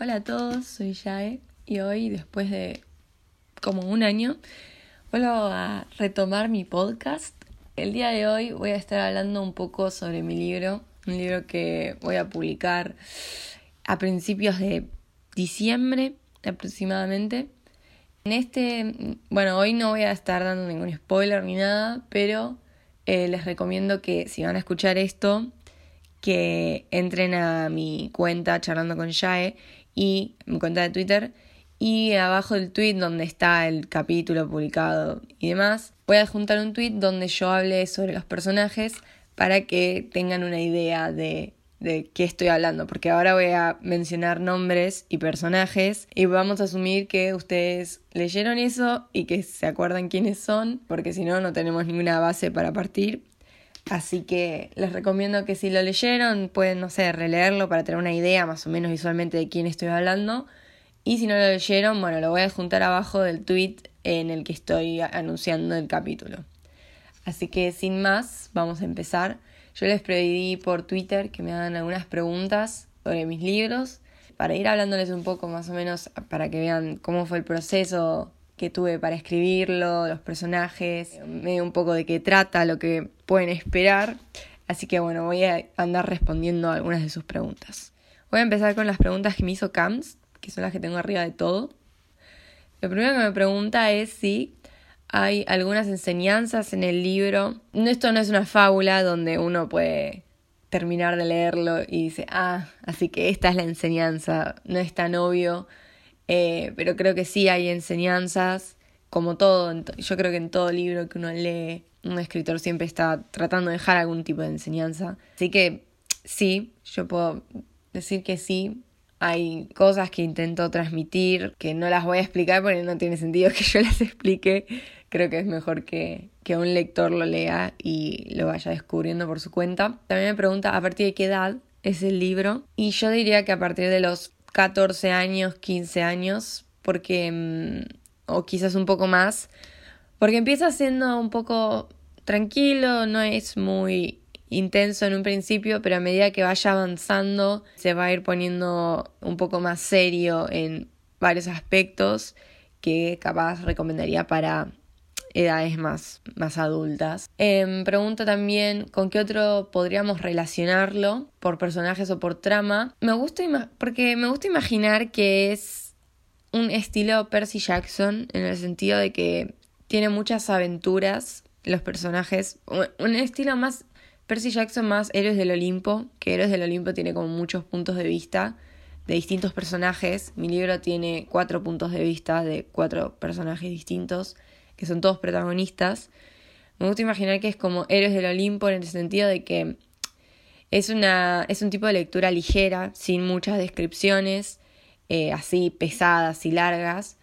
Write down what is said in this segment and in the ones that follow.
Hola a todos, soy Yae y hoy, después de como un año, vuelvo a retomar mi podcast. El día de hoy voy a estar hablando un poco sobre mi libro, un libro que voy a publicar a principios de diciembre aproximadamente. En este, bueno, hoy no voy a estar dando ningún spoiler ni nada, pero eh, les recomiendo que si van a escuchar esto, que entren a mi cuenta charlando con Yae y mi cuenta de Twitter y abajo del tweet donde está el capítulo publicado y demás, voy a adjuntar un tweet donde yo hable sobre los personajes para que tengan una idea de, de qué estoy hablando, porque ahora voy a mencionar nombres y personajes y vamos a asumir que ustedes leyeron eso y que se acuerdan quiénes son, porque si no, no tenemos ninguna base para partir. Así que les recomiendo que si lo leyeron pueden, no sé, releerlo para tener una idea más o menos visualmente de quién estoy hablando. Y si no lo leyeron, bueno, lo voy a juntar abajo del tweet en el que estoy anunciando el capítulo. Así que sin más, vamos a empezar. Yo les pedí por Twitter que me hagan algunas preguntas sobre mis libros para ir hablándoles un poco más o menos para que vean cómo fue el proceso que tuve para escribirlo, los personajes, medio un poco de qué trata, lo que pueden esperar. Así que bueno, voy a andar respondiendo a algunas de sus preguntas. Voy a empezar con las preguntas que me hizo Cams, que son las que tengo arriba de todo. Lo primero que me pregunta es si hay algunas enseñanzas en el libro. Esto no es una fábula donde uno puede terminar de leerlo y dice, ah, así que esta es la enseñanza. No es tan obvio eh, pero creo que sí hay enseñanzas, como todo, yo creo que en todo libro que uno lee, un escritor siempre está tratando de dejar algún tipo de enseñanza. Así que sí, yo puedo decir que sí. Hay cosas que intento transmitir que no las voy a explicar porque no tiene sentido que yo las explique. Creo que es mejor que, que un lector lo lea y lo vaya descubriendo por su cuenta. También me pregunta a partir de qué edad es el libro. Y yo diría que a partir de los 14 años, 15 años, porque, mm, o quizás un poco más, porque empieza siendo un poco tranquilo, no es muy intenso en un principio, pero a medida que vaya avanzando se va a ir poniendo un poco más serio en varios aspectos que capaz recomendaría para edades más, más adultas. Eh, pregunta también con qué otro podríamos relacionarlo, por personajes o por trama. Me gusta porque me gusta imaginar que es un estilo Percy Jackson en el sentido de que tiene muchas aventuras los personajes, un estilo más Percy Jackson más Héroes del Olimpo, que Héroes del Olimpo tiene como muchos puntos de vista de distintos personajes. Mi libro tiene cuatro puntos de vista de cuatro personajes distintos que son todos protagonistas, me gusta imaginar que es como Héroes del Olimpo en el sentido de que es, una, es un tipo de lectura ligera, sin muchas descripciones, eh, así pesadas y largas,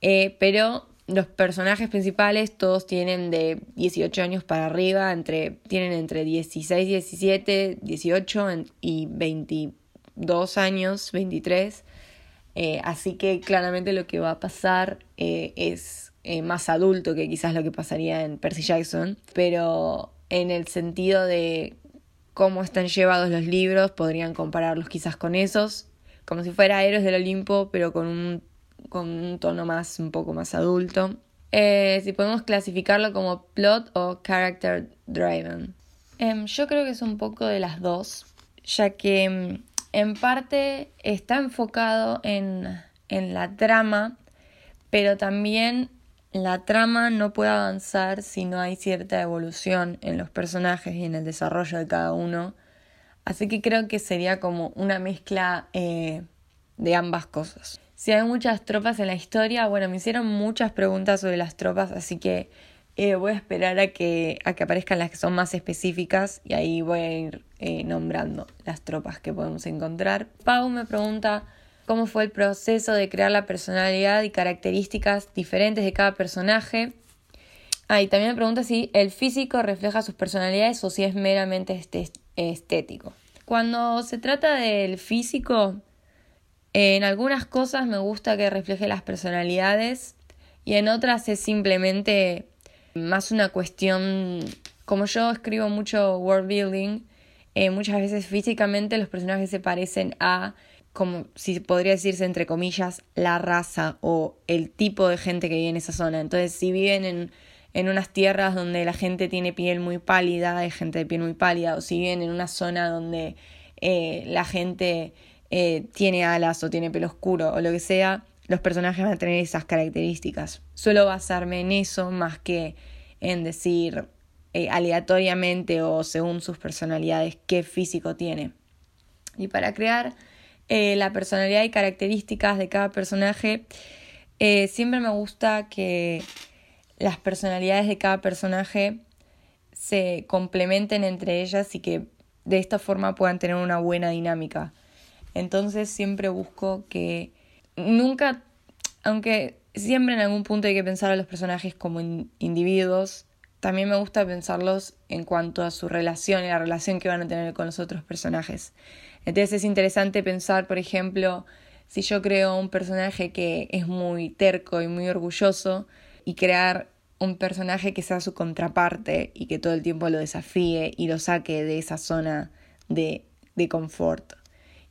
eh, pero los personajes principales todos tienen de 18 años para arriba, entre, tienen entre 16, 17, 18 y 22 años, 23. Eh, así que claramente lo que va a pasar es eh, más adulto que quizás lo que pasaría en Percy Jackson, pero en el sentido de cómo están llevados los libros, podrían compararlos quizás con esos, como si fuera Héroes del Olimpo, pero con un, con un tono más, un poco más adulto. Eh, si podemos clasificarlo como plot o character driven. Em, yo creo que es un poco de las dos, ya que em, en parte está enfocado en, en la trama, pero también la trama no puede avanzar si no hay cierta evolución en los personajes y en el desarrollo de cada uno. Así que creo que sería como una mezcla eh, de ambas cosas. Si hay muchas tropas en la historia, bueno, me hicieron muchas preguntas sobre las tropas, así que eh, voy a esperar a que, aparezcan las que son más específicas y ahí voy a ir eh, nombrando las tropas que podemos encontrar. Pau me pregunta cómo fue el proceso de crear la personalidad y características diferentes de cada personaje. Ah, y también me pregunta si el físico refleja sus personalidades o si es meramente este, estético. Cuando se trata del físico, en algunas cosas me gusta que refleje las personalidades y en otras es simplemente más una cuestión, como yo escribo mucho world building, eh, muchas veces físicamente los personajes se parecen a como si podría decirse entre comillas, la raza o el tipo de gente que vive en esa zona. Entonces, si viven en, en unas tierras donde la gente tiene piel muy pálida, hay gente de piel muy pálida, o si viven en una zona donde eh, la gente eh, tiene alas o tiene pelo oscuro o lo que sea, los personajes van a tener esas características. Suelo basarme en eso más que en decir eh, aleatoriamente o según sus personalidades qué físico tiene. Y para crear eh, la personalidad y características de cada personaje, eh, siempre me gusta que las personalidades de cada personaje se complementen entre ellas y que de esta forma puedan tener una buena dinámica. Entonces siempre busco que nunca, aunque siempre en algún punto hay que pensar a los personajes como individuos, también me gusta pensarlos en cuanto a su relación y la relación que van a tener con los otros personajes. Entonces es interesante pensar, por ejemplo, si yo creo un personaje que es muy terco y muy orgulloso y crear un personaje que sea su contraparte y que todo el tiempo lo desafíe y lo saque de esa zona de, de confort.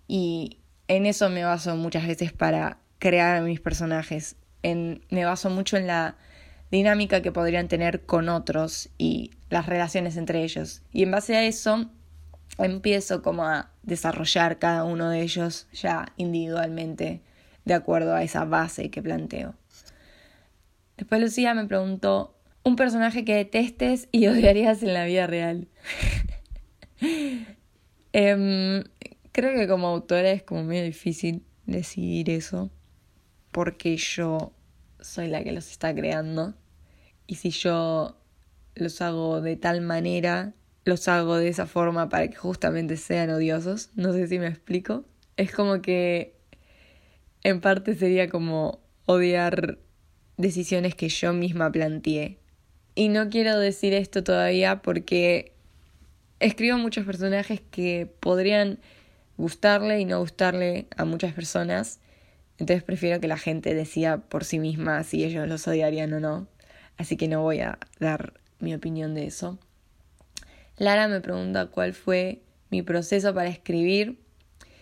Y en eso me baso muchas veces para crear mis personajes. En, me baso mucho en la dinámica que podrían tener con otros y las relaciones entre ellos. Y en base a eso empiezo como a desarrollar cada uno de ellos ya individualmente de acuerdo a esa base que planteo. Después Lucía me preguntó un personaje que detestes y odiarías en la vida real. Em, creo que como autora es como medio difícil decidir eso porque yo soy la que los está creando y si yo los hago de tal manera los hago de esa forma para que justamente sean odiosos. No sé si me explico. Es como que en parte sería como odiar decisiones que yo misma planteé. Y no quiero decir esto todavía porque escribo muchos personajes que podrían gustarle y no gustarle a muchas personas. Entonces prefiero que la gente decida por sí misma si ellos los odiarían o no. Así que no voy a dar mi opinión de eso. Lara me pregunta cuál fue mi proceso para escribir,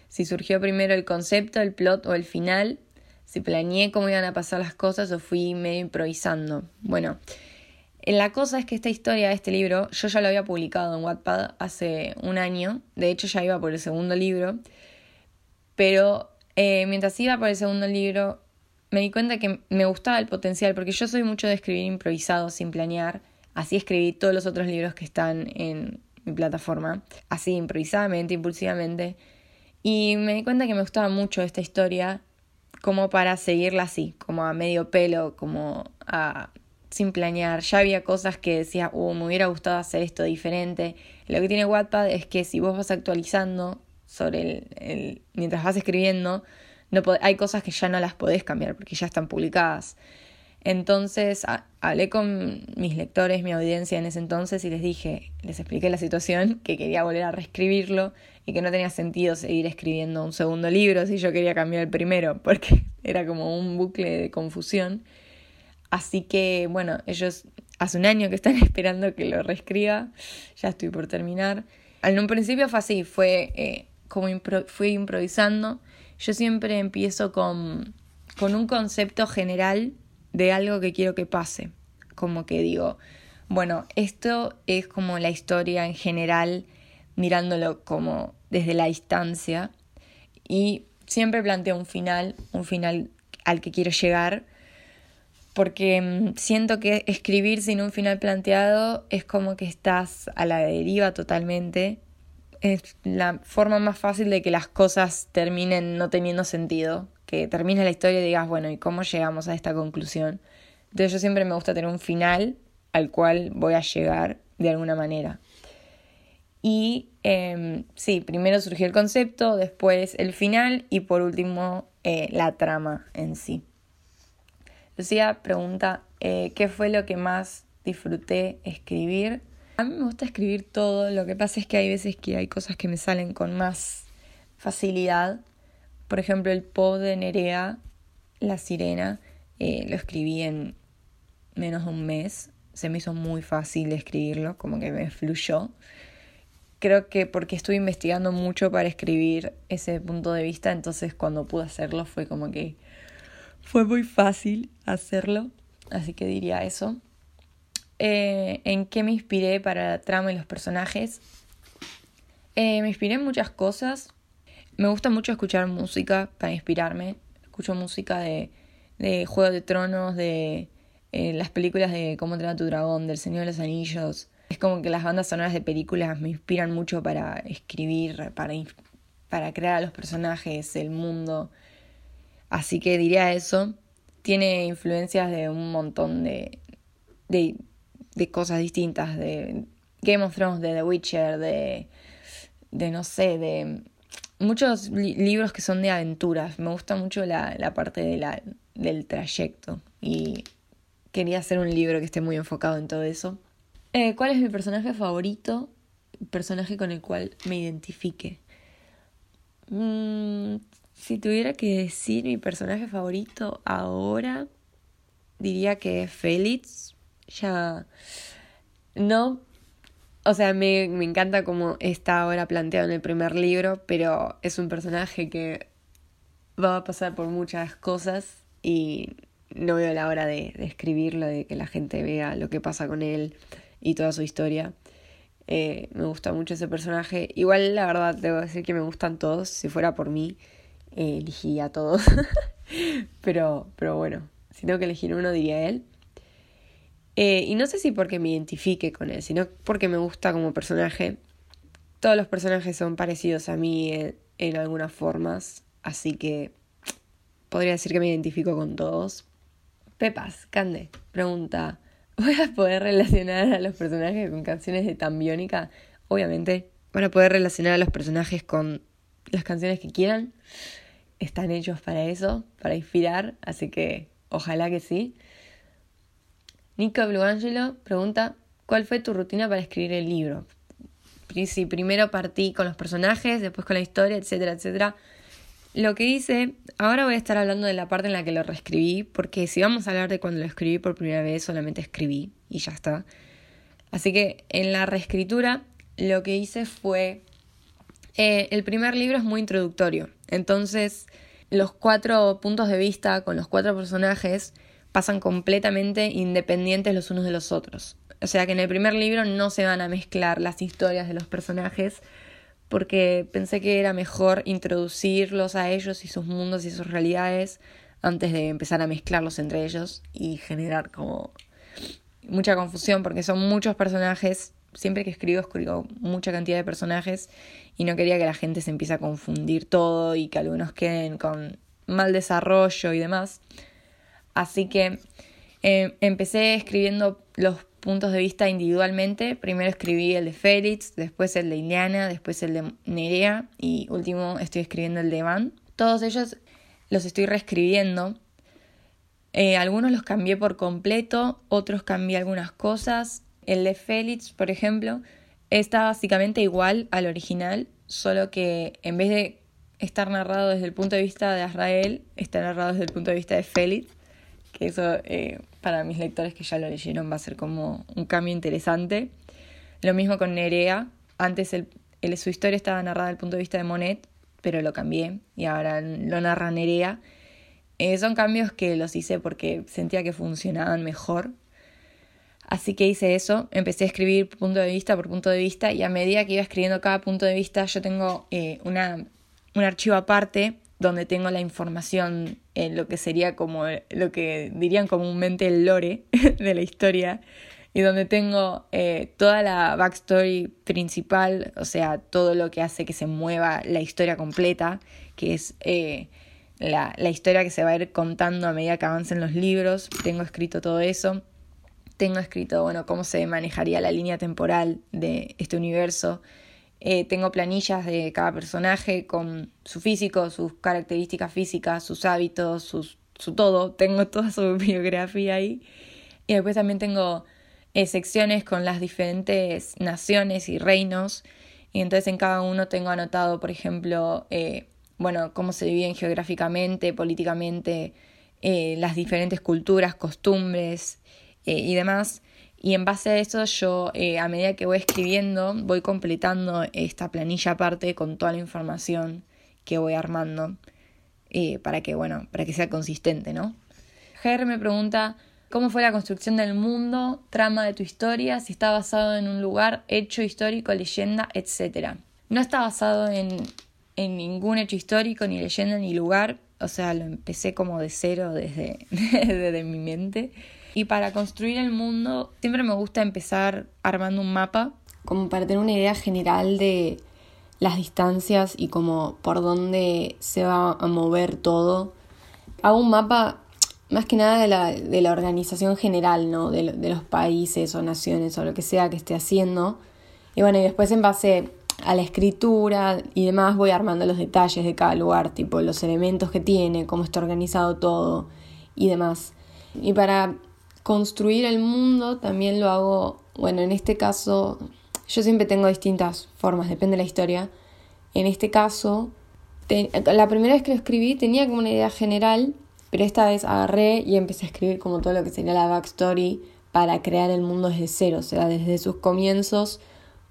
si surgió primero el concepto, el plot o el final, si planeé cómo iban a pasar las cosas o fui medio improvisando. Bueno, la cosa es que esta historia, este libro, yo ya lo había publicado en Wattpad hace un año, de hecho ya iba por el segundo libro, pero eh, mientras iba por el segundo libro me di cuenta que me gustaba el potencial, porque yo soy mucho de escribir improvisado, sin planear, Así escribí todos los otros libros que están en mi plataforma, así improvisadamente, impulsivamente. Y me di cuenta que me gustaba mucho esta historia como para seguirla así, como a medio pelo, como sin planear. Ya había cosas que decía, uh, me hubiera gustado hacer esto diferente. Lo que tiene Wattpad es que si vos vas actualizando sobre el, el mientras vas escribiendo, no hay cosas que ya no las podés cambiar porque ya están publicadas. Entonces hablé con mis lectores, mi audiencia en ese entonces y les dije, les expliqué la situación, que quería volver a reescribirlo y que no tenía sentido seguir escribiendo un segundo libro si yo quería cambiar el primero, porque era como un bucle de confusión. Así que bueno, ellos hace un año que están esperando que lo reescriba, ya estoy por terminar. En un principio fue así, fue eh, como fui improvisando. Yo siempre empiezo con, con un concepto general de algo que quiero que pase. Como que digo, bueno, esto es como la historia en general, mirándolo como desde la distancia. Y siempre planteo un final, un final al que quiero llegar, porque mm, siento que escribir sin un final planteado es como que estás a la deriva totalmente. Es la forma más fácil de que las cosas terminen no teniendo sentido que termine la historia y digas, bueno, ¿y cómo llegamos a esta conclusión? Entonces yo siempre me gusta tener un final al cual voy a llegar de alguna manera. Y eh, sí, primero surgió el concepto, después el final y por último eh, la trama en sí. Lucía pregunta, eh, ¿qué fue lo que más disfruté escribir? A mí me gusta escribir todo, lo que pasa es que hay veces que hay cosas que me salen con más facilidad por ejemplo, el Po de Nerea, La Sirena, eh, lo escribí en menos de un mes. Se me hizo muy fácil escribirlo, como que me fluyó. creo que porque estuve investigando mucho para escribir ese punto de vista, entonces cuando pude hacerlo fue como que fue muy fácil hacerlo, así que diría eso. Eh, ¿En qué me inspiré para la trama y los personajes? Eh, me inspiré en muchas cosas. Me gusta mucho escuchar música para inspirarme. Escucho música de, de Juego de Tronos, de eh, las películas de Cómo entrenar tu dragón, del Señor de los Anillos. Es como que las bandas sonoras de películas me inspiran mucho para escribir, para, para crear a los personajes, el mundo. Así que diría eso. Tiene influencias de un montón de, de, de cosas distintas, de Game of Thrones, de The Witcher, de, de no sé, de muchos libros que son de aventuras. Me gusta mucho la, la parte de la, del trayecto y quería hacer un libro que esté muy enfocado en todo eso. Eh, ¿Cuál es mi personaje favorito? Personaje con el cual me identifique. Mm, si tuviera que decir mi personaje favorito ahora, diría que es Félix. Ya. No. O sea, me, me encanta cómo está ahora planteado en el primer libro, pero es un personaje que va a pasar por muchas cosas y no veo la hora de, escribirlo, de que la gente vea lo que pasa con él y toda su historia. Eh, me gusta mucho ese personaje. Igual, la verdad, debo decir que me gustan todos. Si fuera por mí, eh, elegiría a todos. pero, pero bueno, si tengo que elegir uno, diría él. Eh, y no sé si porque me identifique con él, sino porque me gusta como personaje. Todos los personajes son parecidos a mí en, en algunas formas, así que podría decir que me identifico con todos. Pepas, Cande, pregunta, ¿voy a poder relacionar a los personajes con canciones de Tambiónica? Obviamente, van a poder relacionar a los personajes con las canciones que quieran. Están hechos para eso, para inspirar, así que ojalá que sí. Nico Bluangelo pregunta, ¿cuál fue tu rutina para escribir el libro? Si primero partí con los personajes, después con la historia, etcétera, etcétera. Lo que hice, ahora voy a estar hablando de la parte en la que lo reescribí, porque si vamos a hablar de cuando lo escribí por primera vez, solamente escribí y ya está. Así que en la reescritura lo que hice fue, eh, el primer libro es muy introductorio, entonces los cuatro puntos de vista con los cuatro personajes pasan completamente independientes los unos de los otros. O sea que en el primer libro no se van a mezclar las historias de los personajes, porque pensé que era mejor introducirlos a ellos y sus mundos y sus realidades antes de empezar a mezclarlos entre ellos y generar como mucha confusión porque son muchos personajes. Siempre que escribo escribo mucha cantidad de personajes y no quería que la gente se empiece a confundir todo y que algunos queden con mal desarrollo y demás. Así que eh, empecé escribiendo los puntos de vista individualmente. Primero escribí el de Félix, después el de Ileana, después el de Nerea y último estoy escribiendo el de Van. Todos ellos los estoy reescribiendo. Eh, algunos los cambié por completo, otros cambié algunas cosas. El de Félix, por ejemplo, está básicamente igual al original, solo que en vez de estar narrado desde el punto de vista de Azrael, está narrado desde el punto de vista de Félix, que eso eh, para mis lectores que ya lo leyeron va a ser como un cambio interesante. Lo mismo con Nerea. Antes el, su historia estaba narrada desde el punto de vista de Monet, pero lo cambié y ahora lo narra Nerea. Eh, son cambios que los hice porque sentía que funcionaban mejor. Así que hice eso, empecé a escribir punto de vista por punto de vista y a medida que iba escribiendo cada punto de vista yo tengo eh, una, un archivo aparte donde tengo la información en lo que sería como lo que dirían comúnmente el lore de la historia y donde tengo eh, toda la backstory principal, o sea, todo lo que hace que se mueva la historia completa, que es eh, la, la historia que se va a ir contando a medida que avancen los libros. Tengo escrito todo eso. Tengo escrito, bueno, cómo se manejaría la línea temporal de este universo eh, tengo planillas de cada personaje con su físico, sus características físicas, sus hábitos, su todo. Tengo toda su biografía ahí. Y después también tengo eh, secciones con las diferentes naciones y reinos. Y entonces en cada uno tengo anotado, por ejemplo, eh, bueno, cómo se dividen geográficamente, políticamente, las diferentes culturas, costumbres y demás. Y en base a eso yo, eh, a medida que voy escribiendo, voy completando esta planilla aparte con toda la información que voy armando eh, para que, bueno, para que sea consistente, ¿no? Ger me pregunta cómo fue la construcción del mundo, trama de tu historia, si está basado en un lugar, hecho histórico, leyenda, etc. No está basado en, en ningún hecho histórico, ni leyenda, ni lugar. O sea, lo empecé como de cero desde, desde mi mente. Y para construir el mundo, siempre me gusta empezar armando un mapa, como para tener una idea general de las distancias y como por dónde se va a mover todo. Hago un mapa más que nada de la, de la organización general, ¿no? De, de, los países o naciones o lo que sea que esté haciendo. Y bueno, y después en base a la escritura y demás voy armando los detalles de cada lugar, tipo los elementos que tiene, cómo está organizado todo y demás. Y para construir el mundo también lo hago, bueno, en este caso yo siempre tengo distintas formas, depende de la historia. En este caso, la primera vez que lo escribí tenía como una idea general, pero esta vez agarré y empecé a escribir como todo lo que sería la backstory para crear el mundo desde cero, o sea, desde sus comienzos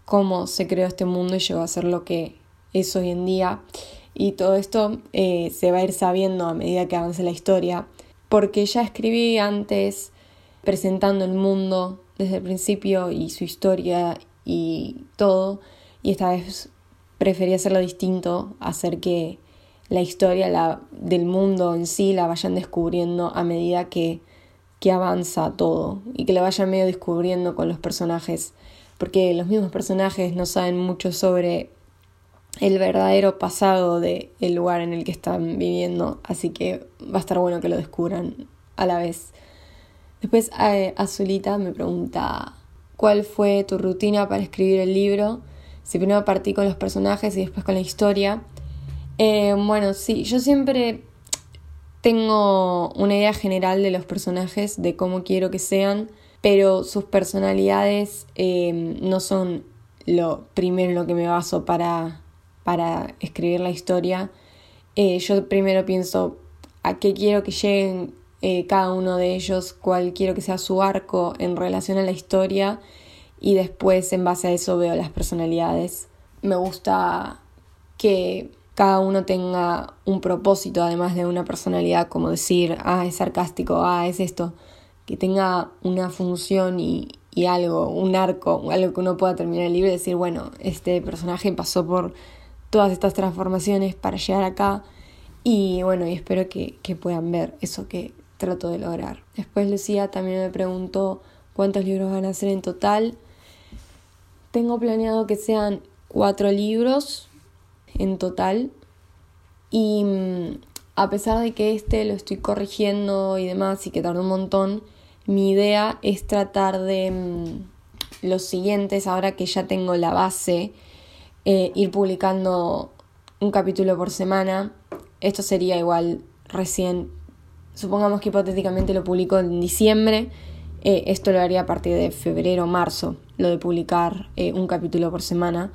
cómo se creó este mundo y llegó a ser lo que es hoy en día. Y todo esto eh, se va a ir sabiendo a medida que avance la historia, porque ya escribí antes presentando el mundo desde el principio y su historia y todo, y esta vez preferí hacerlo distinto, hacer que la historia la, del mundo en sí la vayan descubriendo a medida que, que avanza todo y que la vayan medio descubriendo con los personajes porque los mismos personajes no saben mucho sobre el verdadero pasado del el lugar en el que están viviendo, así que va a estar bueno que lo descubran a la vez. Después eh, Azulita me pregunta cuál fue tu rutina para escribir el libro, si primero partí con los personajes y después con la historia. Eh, bueno, sí, yo siempre tengo una idea general de los personajes, de cómo quiero que sean, pero sus personalidades em, no son lo primero en lo que me baso para, para escribir la historia. Eh, yo primero pienso a qué quiero que lleguen eh, cada uno de ellos, cuál quiero que sea su arco en relación a la historia y después en base a eso veo las personalidades. Me gusta que cada uno tenga un propósito además de una personalidad como decir, ah, es sarcástico, ah, es esto que tenga una función y, y algo, un arco, algo que uno pueda terminar el libro y decir, bueno, este personaje pasó por todas estas transformaciones para llegar acá y bueno, y espero que, que puedan ver eso que trato de lograr. Después Lucía también me preguntó cuántos libros van a ser en total. Tengo planeado que sean cuatro libros en total y mm, a pesar de que este lo estoy corrigiendo y demás y que tarda un montón, mi idea es tratar de mm, los siguientes, ahora que ya tengo la base, eh, ir publicando un capítulo por semana. Esto sería igual recién, supongamos que hipotéticamente lo publico en diciembre, eh, esto lo haría a partir de febrero o marzo, lo de publicar eh, un capítulo por semana.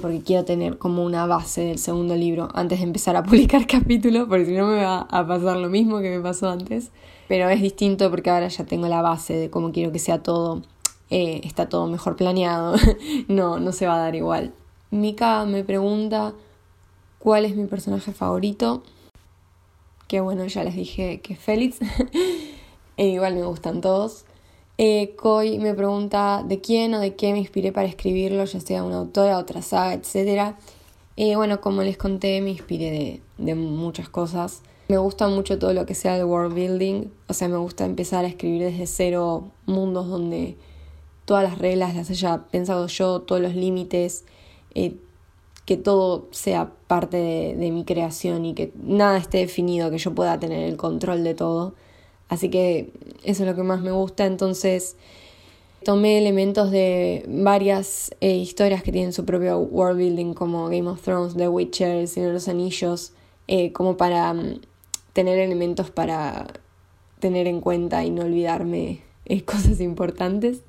Porque quiero tener como una base del segundo libro antes de empezar a publicar capítulos, porque si no me va a pasar lo mismo que me pasó antes pero es distinto porque ahora ya tengo la base de cómo quiero que sea todo, eh, está todo mejor planeado, no, no se va a dar igual. Mika me pregunta cuál es mi personaje favorito, que bueno, ya les dije que es Félix, e igual me gustan todos. Eh, me pregunta de quién o de qué me inspiré para escribirlo, ya sea una autora, otra saga, etc. Eh, bueno, como les conté, me inspiré de, de muchas cosas. Me gusta mucho todo lo que sea el world building, o sea, me gusta empezar a escribir desde cero mundos donde todas las reglas las haya pensado yo, todos los límites, eh, que todo sea parte de, de, mi creación y que nada esté definido, que yo pueda tener el control de todo. Así que eso es lo que más me gusta, entonces tomé elementos de varias eh, historias que tienen su propio world building como Game of Thrones, The Witcher, El Señor de los Anillos, eh, como para mm, tener elementos para tener en cuenta y no olvidarme eh, cosas importantes.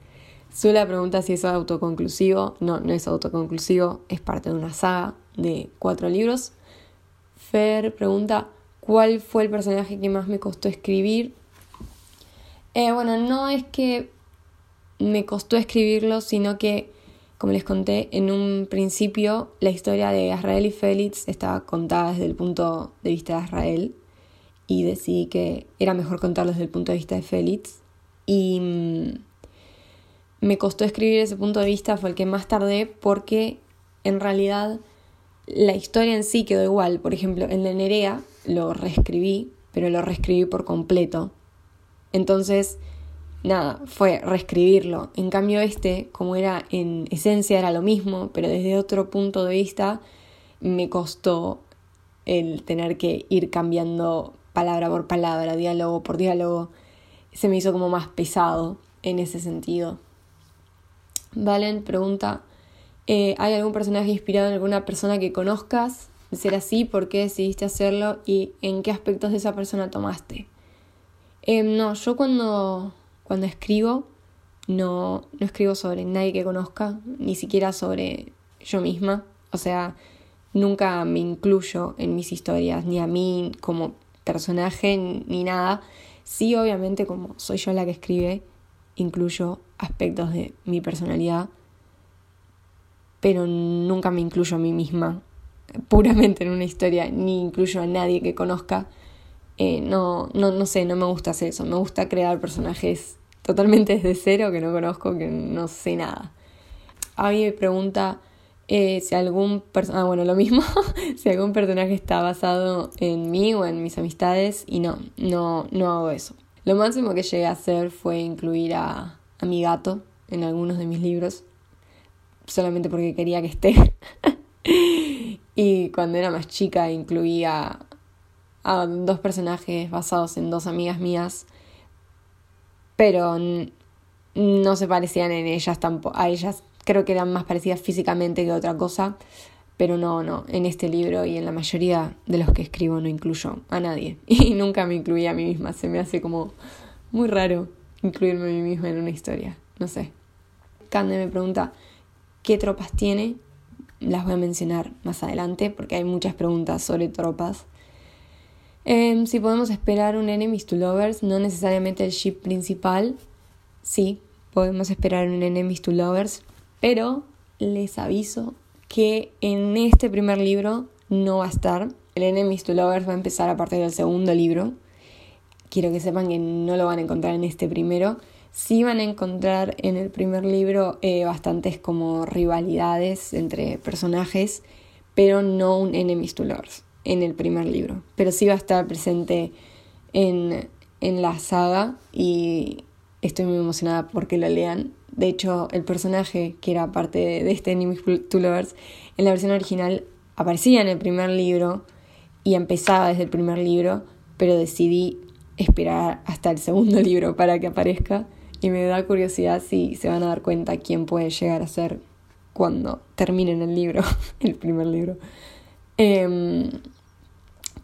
Sula pregunta si es autoconclusivo. No, no es autoconclusivo, es parte de una saga de cuatro libros. Fer pregunta cuál fue el personaje que más me costó escribir. Eh, bueno, no es que me costó escribirlo, sino que, como les conté, en un principio la historia de Israel y Félix estaba contada desde el punto de vista de Israel y decidí que era mejor contarlo desde el punto de vista de Félix. Y mm, me costó escribir ese punto de vista, fue el que más tardé porque en realidad la historia en sí quedó igual. Por ejemplo, en la Nerea lo reescribí, pero lo reescribí por completo. Entonces, nada, fue reescribirlo. En cambio este, como era en esencia era lo mismo, pero desde otro punto de vista, me costó el tener que ir cambiando palabra por palabra, diálogo por diálogo. Se me hizo como más pesado en ese sentido. Valen pregunta, eh, ¿hay algún personaje inspirado en alguna persona que conozcas? De ser así, ¿por qué decidiste hacerlo y en qué aspectos de esa persona tomaste? Em, no, yo cuando cuando escribo, no, no escribo sobre nadie que conozca, ni siquiera sobre yo misma. O sea, nunca me incluyo en mis historias, ni a mí como personaje, ni nada. Sí, obviamente, como soy yo la que escribe, incluyo aspectos de mi personalidad, pero nunca me incluyo a mí misma puramente en una historia, ni incluyo a nadie que conozca. No, no, no sé, no me gusta hacer eso. Me gusta crear personajes totalmente desde cero que no conozco, que no sé nada. A mí me pregunta eh, si algún personaje, ah, bueno, lo mismo, si algún personaje está basado en mí o en mis amistades y no, no, no hago eso. Lo máximo que llegué a hacer fue incluir a, a mi gato en algunos de mis libros, solamente porque quería que esté. y cuando era más chica incluía a dos personajes basados en dos amigas mías pero no se parecían en ellas tampoco, a ellas creo que eran más parecidas físicamente que otra cosa, pero no, no, en este libro y en la mayoría de los que escribo no incluyo a nadie y nunca me incluí a mí misma, se me hace como muy raro incluirme a mí misma en una historia, no sé. Cande me pregunta qué tropas tiene, las voy a mencionar más adelante porque hay muchas preguntas sobre tropas. Em, si podemos esperar un Enemies to Lovers, no necesariamente el ship principal. Sí, podemos esperar un Enemies to Lovers, pero les aviso que en este primer libro no va a estar. El Enemies to Lovers va a empezar a partir del segundo libro. Quiero que sepan que no lo van a encontrar en este primero. Sí van a encontrar en el primer libro eh, bastantes como rivalidades entre personajes, pero no un Enemies to Lovers en el primer libro, pero sí va a estar presente en, en la saga y estoy muy emocionada porque lo lean. De hecho, el personaje que era parte de, este Enemies to Lovers en la versión original aparecía en el primer libro y empezaba desde el primer libro, pero decidí esperar hasta el segundo libro para que aparezca y me da curiosidad si se van a dar cuenta quién puede llegar a ser cuando terminen el libro, el primer libro. Em,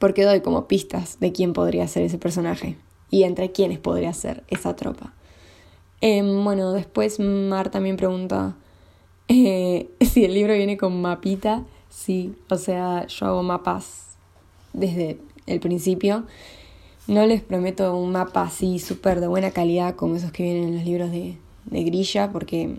porque doy como pistas de quién podría ser ese personaje y entre quiénes podría ser esa tropa. Em, bueno, después Mar también pregunta eh, si el libro viene con mapita. Sí, o sea, yo hago mapas desde el principio. No les prometo un mapa así súper de buena calidad como esos que vienen en los libros de, de grilla, porque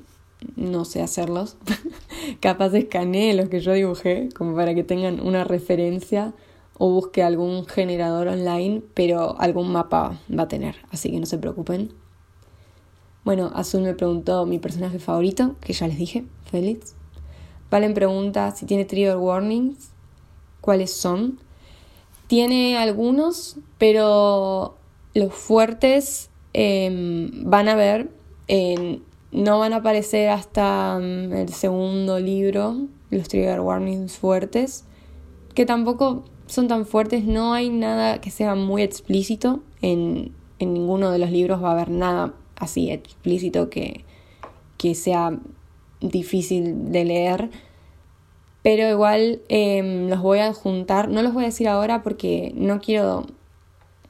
no sé hacerlos. Capaz escaneé los que yo dibujé, como para que tengan una referencia o busque algún generador online, pero algún mapa va a tener, así que no se preocupen. Bueno, Azul me preguntó mi personaje favorito, que ya les dije, Félix. Valen pregunta si tiene trigger warnings, cuáles son. Tiene algunos, pero los fuertes em, van a ver, no van a aparecer hasta mm, el segundo libro, los trigger warnings fuertes, que tampoco son tan fuertes, no hay nada que sea muy explícito, en, en ninguno de los libros va a haber nada así explícito que, que sea difícil de leer, pero igual em, los voy a juntar, no los voy a decir ahora porque no quiero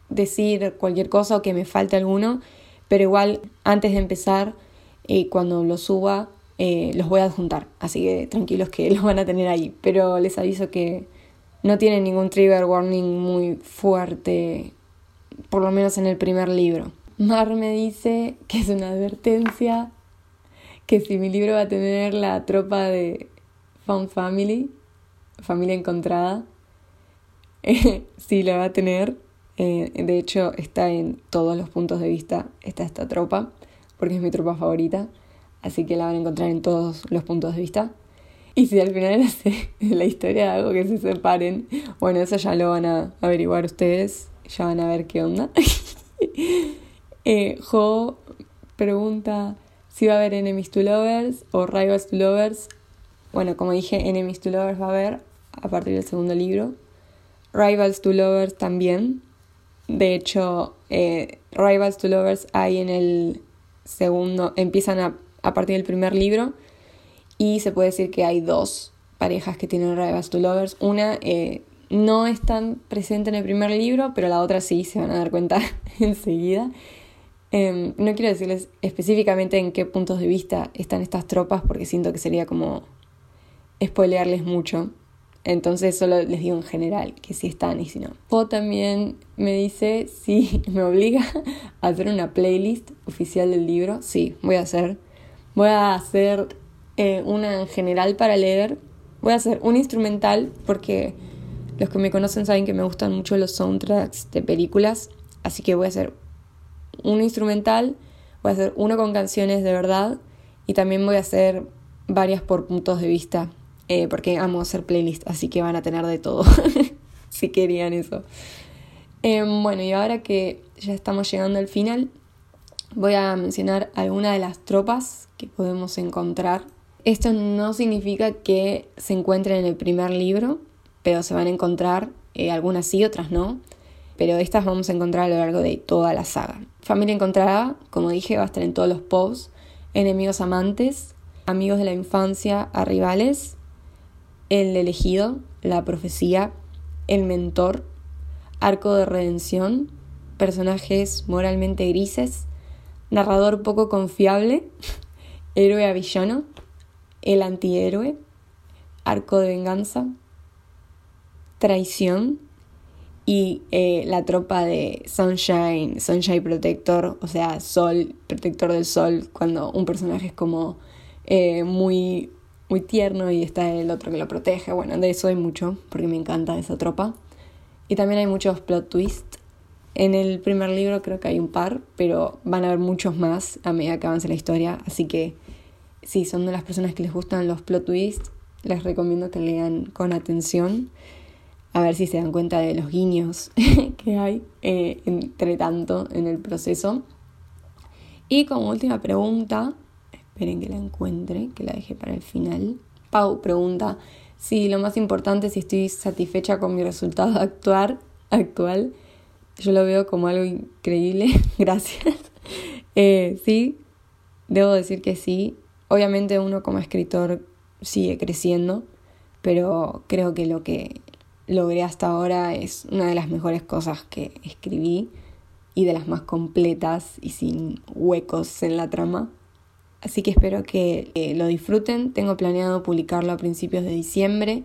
decir cualquier cosa o que me falte alguno, pero igual antes de empezar, eh, cuando los suba, eh, los voy a juntar, así que tranquilos que los van a tener ahí, pero les aviso que no tiene ningún trigger warning muy fuerte, por lo menos en el primer libro. Mar me dice que es una advertencia que si mi libro va a tener la tropa de Found Family, familia encontrada, sí la va a tener. Eh, de hecho, está en todos los puntos de vista, está esta tropa, porque es mi tropa favorita, así que la van a encontrar en todos los puntos de vista. Y si al final hace la historia de algo que se separen, bueno, eso ya lo van a averiguar ustedes, ya van a ver qué onda. eh, Jo pregunta si va a haber Enemies to Lovers o Rivals to Lovers. Bueno, como dije, Enemies to Lovers va a haber a partir del segundo libro. Rivals to Lovers también. De hecho, eh, Rivals to Lovers hay en el segundo, empiezan a, a partir del primer libro y se puede decir que hay dos parejas que tienen Rivals to Lovers. Una eh, no es tan presente en el primer libro, pero la otra sí, se van a dar cuenta enseguida. Em, no quiero decirles específicamente en qué puntos de vista están estas tropas porque siento que sería como spoilearles mucho. Entonces solo les digo en general que si están y si no. O también me dice si me obliga a hacer una playlist oficial del libro. Sí, voy a hacer. Voy a hacer eh, una en general para leer. Voy a hacer un instrumental porque los que me conocen saben que me gustan mucho los soundtracks de películas. Así que voy a hacer un instrumental, voy a hacer uno con canciones de verdad y también voy a hacer varias por puntos de vista. Eh, porque amo hacer playlists, así que van a tener de todo. si querían eso. Em, bueno, y ahora que ya estamos llegando al final, voy a mencionar algunas de las tropas que podemos encontrar esto no significa que se encuentren en el primer libro, pero se van a encontrar, eh, algunas sí, otras no, pero estas vamos a encontrar a lo largo de toda la saga. Familia encontrada, como dije, va a estar en todos los posts, enemigos amantes, amigos de la infancia a rivales, el elegido, la profecía, el mentor, arco de redención, personajes moralmente grises, narrador poco confiable, héroe a el antihéroe, arco de venganza, traición y eh, la tropa de Sunshine, Sunshine Protector, o sea, Sol, protector del Sol, cuando un personaje es como eh, muy, muy tierno y está el otro que lo protege. Bueno, de eso hay mucho, porque me encanta esa tropa. Y también hay muchos plot twists. En el primer libro creo que hay un par, pero van a haber muchos más a medida que avance la historia, así que si son de las personas que les gustan los plot twists, les recomiendo que lean con atención, a ver si se dan cuenta de los guiños que hay eh, entre tanto en el proceso. Y como última pregunta, esperen que la encuentre, que la dejé para el final. Pau pregunta si lo más importante es si estoy satisfecha con mi resultado actual. Yo lo veo como algo increíble, gracias. Eh, sí, debo decir que sí, Obviamente uno como escritor sigue creciendo, pero creo que lo que logré hasta ahora es una de las mejores cosas que escribí y de las más completas y sin huecos en la trama. Así que espero que lo disfruten. Tengo planeado publicarlo a principios de diciembre.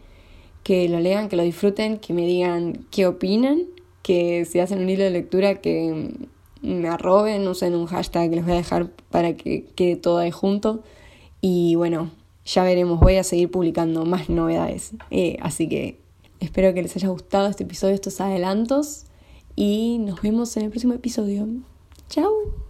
Que lo lean, que lo disfruten, que me digan qué opinan, que si hacen un hilo de lectura que me arroben, usen un hashtag que les voy a dejar para que quede todo ahí junto. Y bueno, ya veremos, voy a seguir publicando más novedades. Eh, así que espero que les haya gustado este episodio, estos adelantos. Y nos vemos en el próximo episodio. Chao.